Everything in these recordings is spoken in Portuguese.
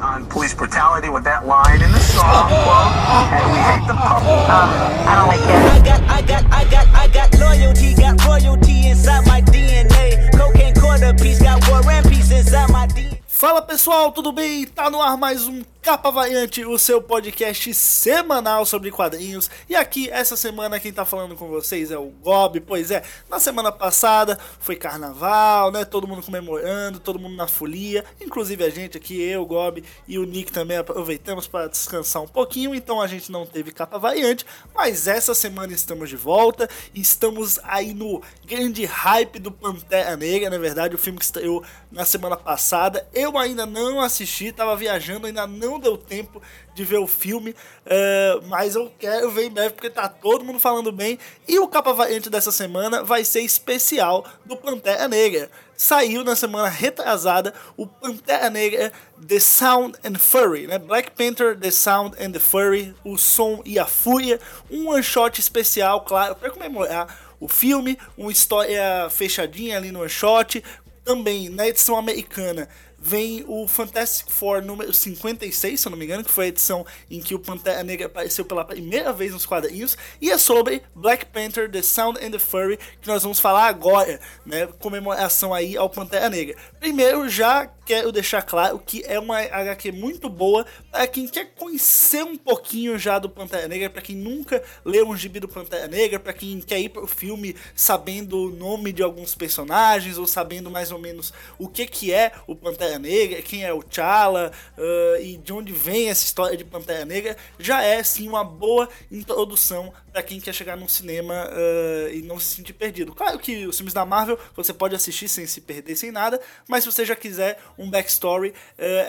on police brutality with that line in the song, quote, and we hate the public. Um, I don't like it. I got, I got, I got, I got loyalty, got royalty inside my DNA. Cocaine quarter piece, got war and peace inside my DNA. Fala pessoal, tudo bem? Tá no ar mais um Capa Variante, o seu podcast semanal sobre quadrinhos. E aqui, essa semana, quem tá falando com vocês é o Gob. Pois é, na semana passada foi carnaval, né? Todo mundo comemorando, todo mundo na folia. Inclusive a gente aqui, eu, Gob e o Nick também aproveitamos para descansar um pouquinho. Então a gente não teve Capa Variante. Mas essa semana estamos de volta. Estamos aí no grande hype do Pantera Negra, na verdade, o filme que estreou na semana passada. Eu ainda não assisti, tava viajando, ainda não não deu tempo de ver o filme, uh, mas eu quero ver em breve porque tá todo mundo falando bem. E o capa variante dessa semana vai ser especial do Pantera Negra. Saiu na semana retrasada o Pantera Negra The Sound and Fury, né? Black Panther The Sound and the Fury, o som e a fúria, um one shot especial, claro, para comemorar o filme, uma história fechadinha ali no one shot, também na edição americana vem o Fantastic Four número 56, se eu não me engano, que foi a edição em que o Pantera Negra apareceu pela primeira vez nos quadrinhos, e é sobre Black Panther, The Sound and the Fury, que nós vamos falar agora, né, comemoração aí ao Pantera Negra. Primeiro, já quero deixar claro que é uma HQ muito boa para quem quer conhecer um pouquinho já do Pantera Negra, para quem nunca leu um gibi do Pantera Negra, para quem quer ir pro filme sabendo o nome de alguns personagens ou sabendo mais ou menos o que que é o Pantera Negra, quem é o T'Challa uh, e de onde vem essa história de Pantera Negra, já é sim uma boa introdução para quem quer chegar no cinema uh, e não se sentir perdido. Claro que os filmes da Marvel você pode assistir sem se perder, sem nada, mas se você já quiser um backstory, uh,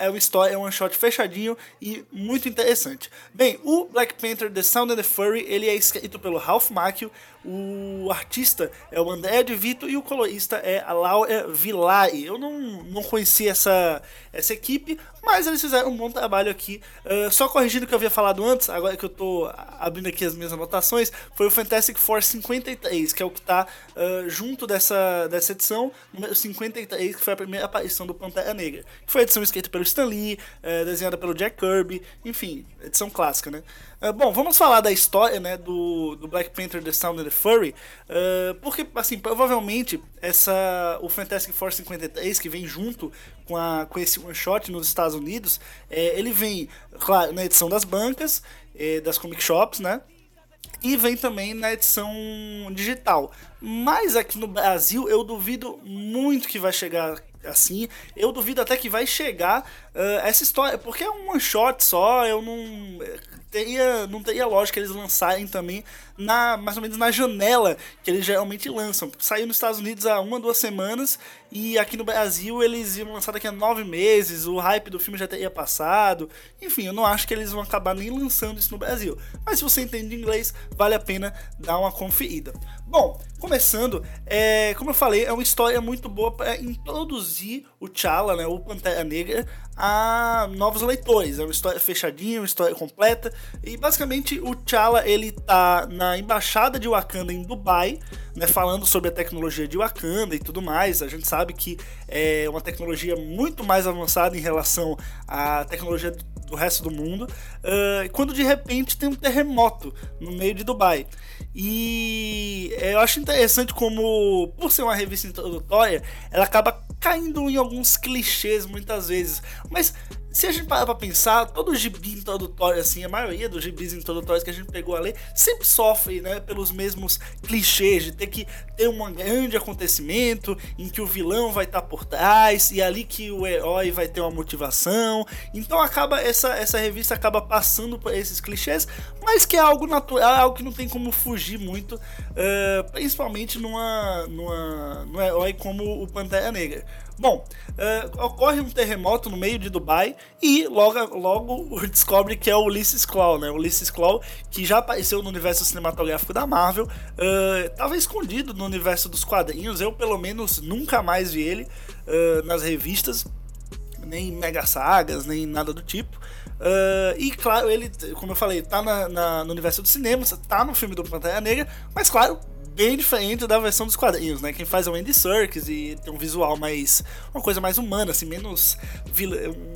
é uma história, é um shot fechadinho e muito interessante. Bem, o Black Panther The Sound and the Fury, ele é escrito pelo Ralph Macchio, o artista é o André de Vito e o colorista é a Laura Villari. Eu não, não conhecia essa, essa equipe, mas eles fizeram um bom trabalho aqui. Uh, só corrigindo o que eu havia falado antes, agora que eu tô abrindo aqui as minhas anotações, foi o Fantastic Four 53, que é o que tá uh, junto dessa, dessa edição, número 53, que foi a primeira aparição do Pantera Negra. Que foi a edição escrita pelo Stan Lee, uh, desenhada pelo Jack Kirby, enfim, edição clássica, né? Uh, bom, vamos falar da história, né, do, do Black Panther The Sound and the Fury, uh, porque, assim, provavelmente essa, o Fantastic Four 53, que vem junto com, a, com esse one-shot nos Estados Unidos, é, ele vem, claro, na edição das bancas, é, das comic shops, né, e vem também na edição digital. Mas aqui no Brasil eu duvido muito que vai chegar assim. Eu duvido até que vai chegar uh, essa história, porque é um one shot só, eu não teria, não teria lógica eles lançarem também na mais ou menos na janela que eles geralmente lançam. Saiu nos Estados Unidos há uma, duas semanas e aqui no Brasil eles iam lançar daqui a nove meses, o hype do filme já teria passado. Enfim, eu não acho que eles vão acabar nem lançando isso no Brasil. Mas se você entende inglês, vale a pena dar uma conferida. Bom, começando, é, como eu falei, é uma história muito boa para introduzir o T'Challa, né, o Pantera Negra, a novos leitores. É uma história fechadinha, uma história completa. E basicamente o T'Challa ele tá na embaixada de Wakanda em Dubai, né, falando sobre a tecnologia de Wakanda e tudo mais. A gente sabe que é uma tecnologia muito mais avançada em relação à tecnologia do resto do mundo. Uh, quando de repente tem um terremoto no meio de Dubai. E eu acho interessante como, por ser uma revista introdutória, ela acaba caindo em alguns clichês muitas vezes. Mas se a gente parar pra pensar, todo gibi introdutório, assim, a maioria dos gibis introdutórios que a gente pegou a ler, sempre sofre, né, pelos mesmos clichês de ter que ter um grande acontecimento em que o vilão vai estar tá por trás e ali que o herói vai ter uma motivação. Então acaba essa, essa revista acaba passando por esses clichês, mas que é algo natural, é algo que não tem como fugir muito, uh, principalmente numa, numa, num herói como o Pantera Negra. Bom, uh, ocorre um terremoto no meio de Dubai e logo, logo descobre que é o Ulysses Claw, né? Ulysses Claw, que já apareceu no universo cinematográfico da Marvel, estava uh, escondido no universo dos quadrinhos. Eu, pelo menos, nunca mais vi ele nas revistas, nem mega sagas, nem nada do tipo. Uh, e claro, ele, como eu falei, tá na, na, no universo dos cinemas, tá no filme do Pantera Negra, mas claro, bem diferente da versão dos quadrinhos, né? Quem faz é o Andy Serkis e tem um visual mais. uma coisa mais humana, assim, menos.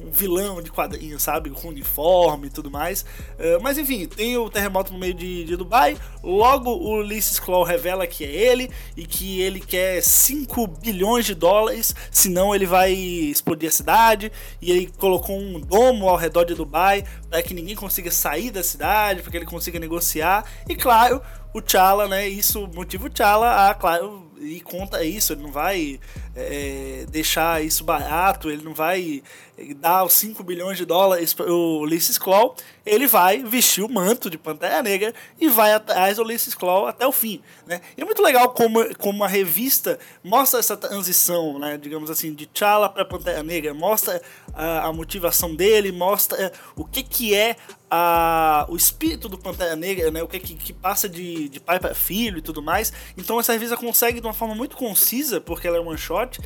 um vilão de quadrinho, sabe? Com uniforme e tudo mais. Uh, mas enfim, tem o terremoto no meio de, de Dubai. Logo o Ulysses Claw revela que é ele e que ele quer 5 bilhões de dólares, senão ele vai explodir a cidade. E ele colocou um domo ao redor de Dubai para que ninguém consiga sair da cidade, para que ele consiga negociar. E claro, o T'Challa, né? Isso motiva o T'Challa a, claro, e conta isso, ele não vai é, deixar isso barato, ele não vai dar os 5 bilhões de dólares para o Ulysses Claw, ele vai vestir o manto de Pantera Negra e vai atrás do Ulysses Claw até o fim. Né? E é muito legal como, como a revista mostra essa transição, né, digamos assim, de T'Challa para Pantera Negra, mostra a, a, motivação dele, mostra o que, que é a, o espírito do Pantera Negra, né, o que, que, que passa de, de pai para filho e tudo mais. Então essa revista consegue, de uma forma muito concisa, porque ela é one shot,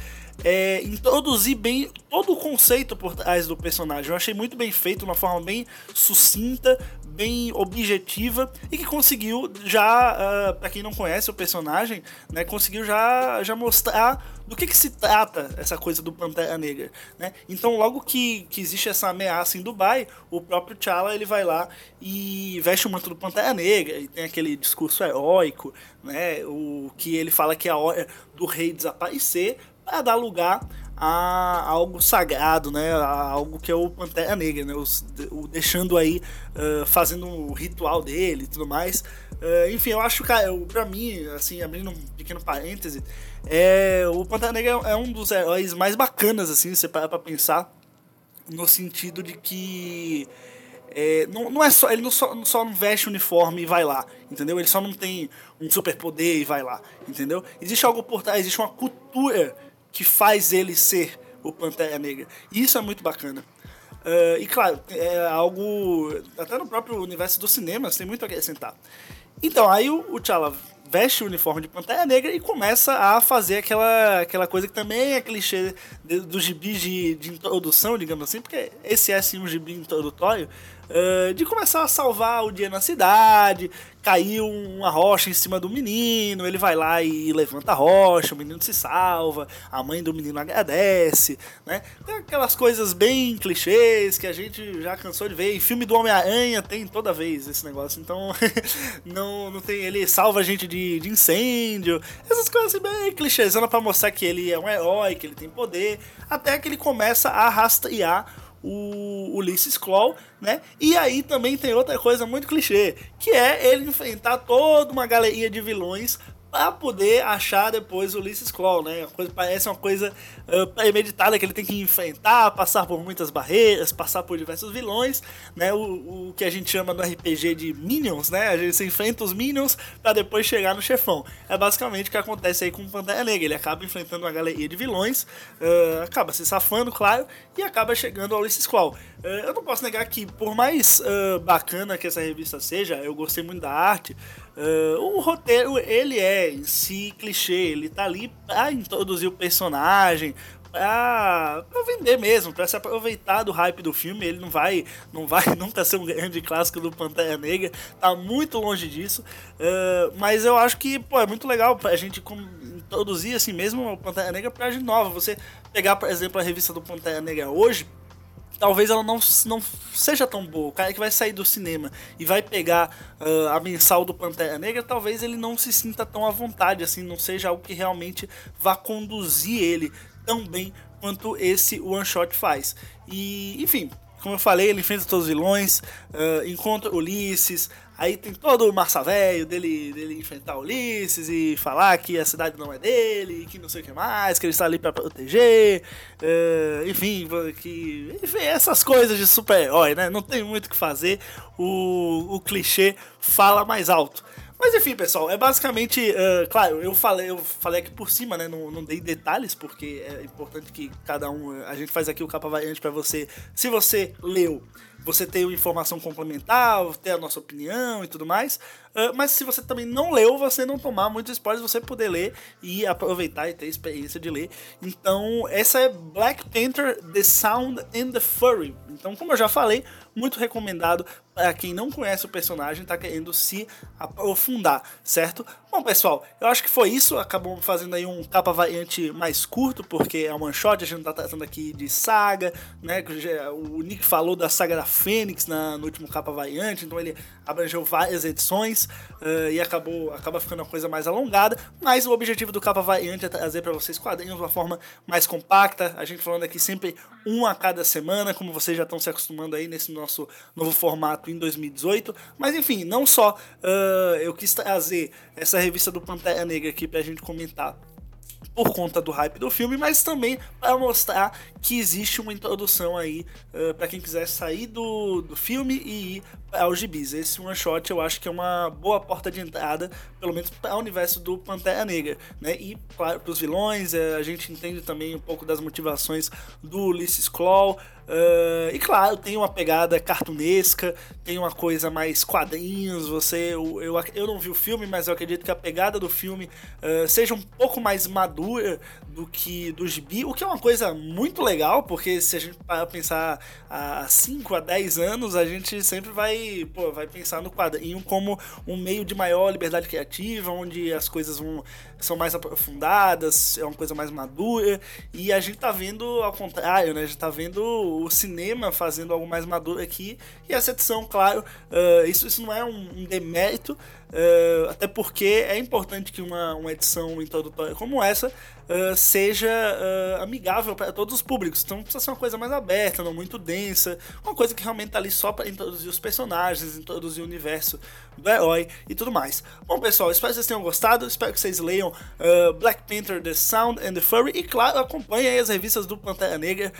é, introduzir bem todo o conceito por trás do personagem. Eu achei muito bem feito, uma forma bem sucinta, bem objetiva e que conseguiu já, uh, ah, para quem não conhece o personagem, né, conseguiu já, já mostrar do que, que se trata essa coisa do Pantera Negra, né? Então, logo que, que existe essa ameaça em Dubai, o próprio T'Challa ele vai lá e veste o manto do Pantera Negra e tem aquele discurso heróico, né? O que ele fala que é a hora do rei desaparecer para dar lugar a algo sagrado, né? A algo que é o Pantera Negra, né? o deixando aí, uh, fazendo o ritual dele e tudo mais. Uh, enfim, eu acho que, pra mim, assim, abrindo um pequeno parêntese, é, o Pantera Negra é um dos heróis mais bacanas, assim, você para pra pensar, no sentido de que. É, não, não é só ele não só, só não veste uniforme e vai lá, entendeu? Ele só não tem um superpoder e vai lá, entendeu? Existe algo por trás, existe uma cultura que faz ele ser o Pantera Negra. E isso é muito bacana. Uh, e claro, é algo. Até no próprio universo do cinema, tem muito a acrescentar. Então, aí o, o T'Challa veste o uniforme de Pantera Negra e começa a fazer aquela, aquela coisa que também é clichê do, do gibi de, de introdução, digamos assim, porque esse é sim um gibi introdutório, uh, de começar a salvar o dia na cidade, caiu uma rocha em cima do menino, ele vai lá e levanta a rocha, o menino se salva, a mãe do menino agradece, né? Tem aquelas coisas bem clichês que a gente já cansou de ver. Em filme do Homem-Aranha tem toda vez esse negócio, então não, não tem. Ele salva a gente de, de incêndio, essas coisas assim, bem clichêzona para mostrar que ele é um herói, que ele tem poder, até que ele começa a rastrear o Ulysses Claw, né? E aí também tem outra coisa muito clichê, que é ele enfrentar toda uma galeria de vilões para poder achar depois o Ulysses Claw, né? Coisa, parece uma coisa uh, que ele tem que enfrentar, passar por muitas barreiras, passar por diversos vilões, né? O, o que a gente chama no RPG de Minions, né? A gente se enfrenta os Minions para depois chegar no chefão. É basicamente o que acontece aí com o Pantera Negra. Ele acaba enfrentando uma galeria de vilões, uh, acaba se safando, claro, e acaba chegando ao Ulysses Claw. Uh, eu não posso negar que, por mais bacana que essa revista seja, eu gostei muito da arte, Uh, o roteiro, ele é em si clichê, ele tá ali pra introduzir o personagem, pra, pra vender mesmo, pra se aproveitar do hype do filme. Ele não vai, não vai nunca ser um grande clássico do Pantera Negra, tá muito longe disso. Uh, mas eu acho que pô, é muito legal pra gente introduzir assim mesmo o Pantera Negra pra gente nova. Você pegar, por exemplo, a revista do Pantera Negra hoje talvez ela não, não seja tão boa. O cara que vai sair do cinema e vai pegar uh, a mensal do Pantera Negra, talvez ele não se sinta tão à vontade, assim, não seja algo que realmente vá conduzir ele tão bem quanto esse one shot faz. E, enfim, como eu falei, ele enfrenta todos os vilões, uh, encontra Ulisses, aí tem todo o massa velho dele, dele enfrentar Ulisses e falar que a cidade não é dele, que não sei o que mais, que ele está ali para proteger, uh, enfim, que, enfim, essas coisas de super-herói, né? Não tem muito o que fazer, o, o clichê fala mais alto. Mas enfim, pessoal, é basicamente. Uh, claro, eu falei, eu falei aqui por cima, né? Não, não dei detalhes, porque é importante que cada um. A gente faz aqui o capa variante para você. Se você leu, você ter informação complementar, ter a nossa opinião e tudo mais. Uh, mas se você também não leu, você não tomar muitos spoilers, você poder ler e aproveitar e ter experiência de ler. Então, essa é Black Panther The Sound and the Fury. Então, como eu já falei, muito recomendado para quem não conhece o personagem, tá querendo se aprofundar, certo? Bom, pessoal, eu acho que foi isso. Acabamos fazendo aí um capa variante mais curto, porque é one shot, a gente tá tratando aqui de saga, né? O Nick falou da saga da Fênix na, no último capa variante, então ele abrangeu várias edições uh, e acabou acaba ficando uma coisa mais alongada. Mas o objetivo do capa variante é trazer para vocês quadrinhos de uma forma mais compacta. A gente falando aqui sempre um a cada semana, como vocês já estão se acostumando aí nesse nosso novo formato em 2018. Mas enfim, não só uh, eu quis trazer essa revista do Pantera Negra aqui pra gente comentar por conta do hype do filme, mas também para mostrar que existe uma introdução aí uh, para quem quiser sair do, do filme e ir aos gibis. Esse one shot eu acho que é uma boa porta de entrada, pelo menos para o universo do Pantera Negra, né? E claro, para os vilões, uh, a gente entende também um pouco das motivações do Ulysses Claw. Uh, e claro, tem uma pegada cartunesca, tem uma coisa mais quadrinhos. Você, eu, eu, eu não vi o filme, mas eu acredito que a pegada do filme uh, seja um pouco mais madura do que do gibi, o que é uma coisa muito legal, porque se a gente pensar há 5 a 10 anos, a gente sempre vai, pô, vai pensar no quadrinho como um meio de maior liberdade criativa, onde as coisas vão, são mais aprofundadas, é uma coisa mais madura, e a gente tá vendo ao contrário, né? A gente tá vendo o cinema fazendo algo mais maduro aqui, e essa edição, claro, uh, isso, isso não é um, um demérito, uh, até porque é importante que uma, uma edição introdutória como essa uh, seja uh, amigável para todos os públicos. Então precisa ser uma coisa mais aberta, não muito densa, uma coisa que realmente tá ali só para introduzir os personagens, introduzir o universo do herói e tudo mais. Bom, pessoal, espero que vocês tenham gostado, espero que vocês leiam Black Panther, The Sound and the Fury e, claro, acompanhem as revistas do Pantera Negra.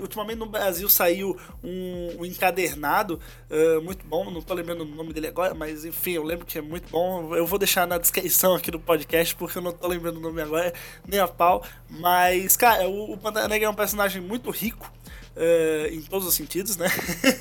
ultimamente no Brasil saiu um, um encadernado muito bom, não tô lembrando o nome dele agora, mas enfim, eu lembro que é muito bom. Eu vou deixar na descrição aqui do podcast porque eu não tô lembrando o nome agora nem a pau. Mas, cara, o, o Pantera Negra é um personagem muito rico. Uh, em todos os sentidos, né?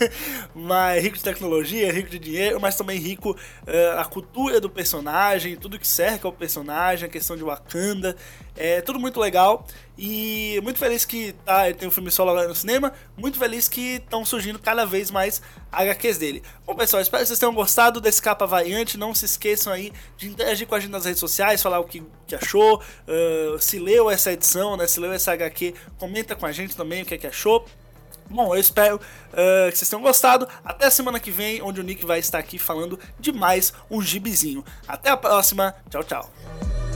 mas rico de tecnologia, rico de dinheiro, mas também rico uh, a cultura do personagem, tudo que cerca o personagem, a questão de Wakanda, é tudo muito legal e muito feliz que tá, ele tem um filme solo agora no cinema, muito feliz que estão surgindo cada vez mais HQs dele. Bom, pessoal, espero que vocês tenham gostado desse capa variante. Não se esqueçam aí de interagir com a gente nas redes sociais, falar o que, que achou, uh, se leu essa edição, né? Se leu essa HQ, comenta com a gente também o que, é que achou. Bom, eu espero uh, que vocês tenham gostado. Até a semana que vem, onde o Nick vai estar aqui falando de mais um gibizinho. Até a próxima. Tchau, tchau.